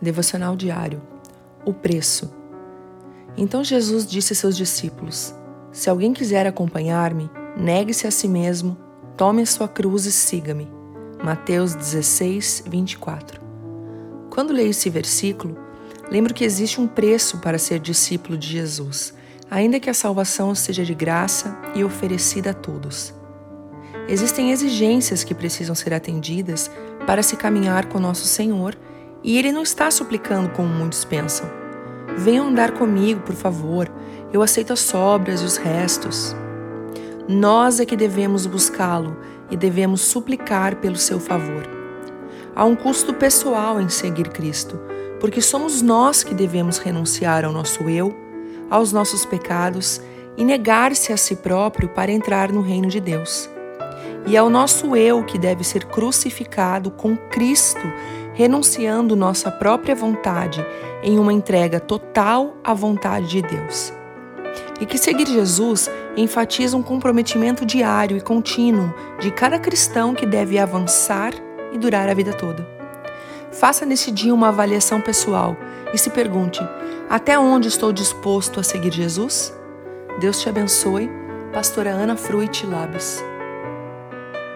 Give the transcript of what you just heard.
Devocional diário. O preço. Então Jesus disse a seus discípulos: Se alguém quiser acompanhar-me, negue-se a si mesmo, tome a sua cruz e siga-me. Mateus 16, 24. Quando leio esse versículo, lembro que existe um preço para ser discípulo de Jesus, ainda que a salvação seja de graça e oferecida a todos. Existem exigências que precisam ser atendidas para se caminhar com nosso Senhor e ele não está suplicando como muitos pensam. Venham andar comigo, por favor. Eu aceito as sobras e os restos. Nós é que devemos buscá-lo e devemos suplicar pelo seu favor. Há um custo pessoal em seguir Cristo, porque somos nós que devemos renunciar ao nosso eu, aos nossos pecados e negar-se a si próprio para entrar no reino de Deus. E é o nosso eu que deve ser crucificado com Cristo renunciando nossa própria vontade em uma entrega total à vontade de Deus. E que seguir Jesus enfatiza um comprometimento diário e contínuo de cada cristão que deve avançar e durar a vida toda. Faça nesse dia uma avaliação pessoal e se pergunte: até onde estou disposto a seguir Jesus? Deus te abençoe. Pastora Ana Fruit Labes.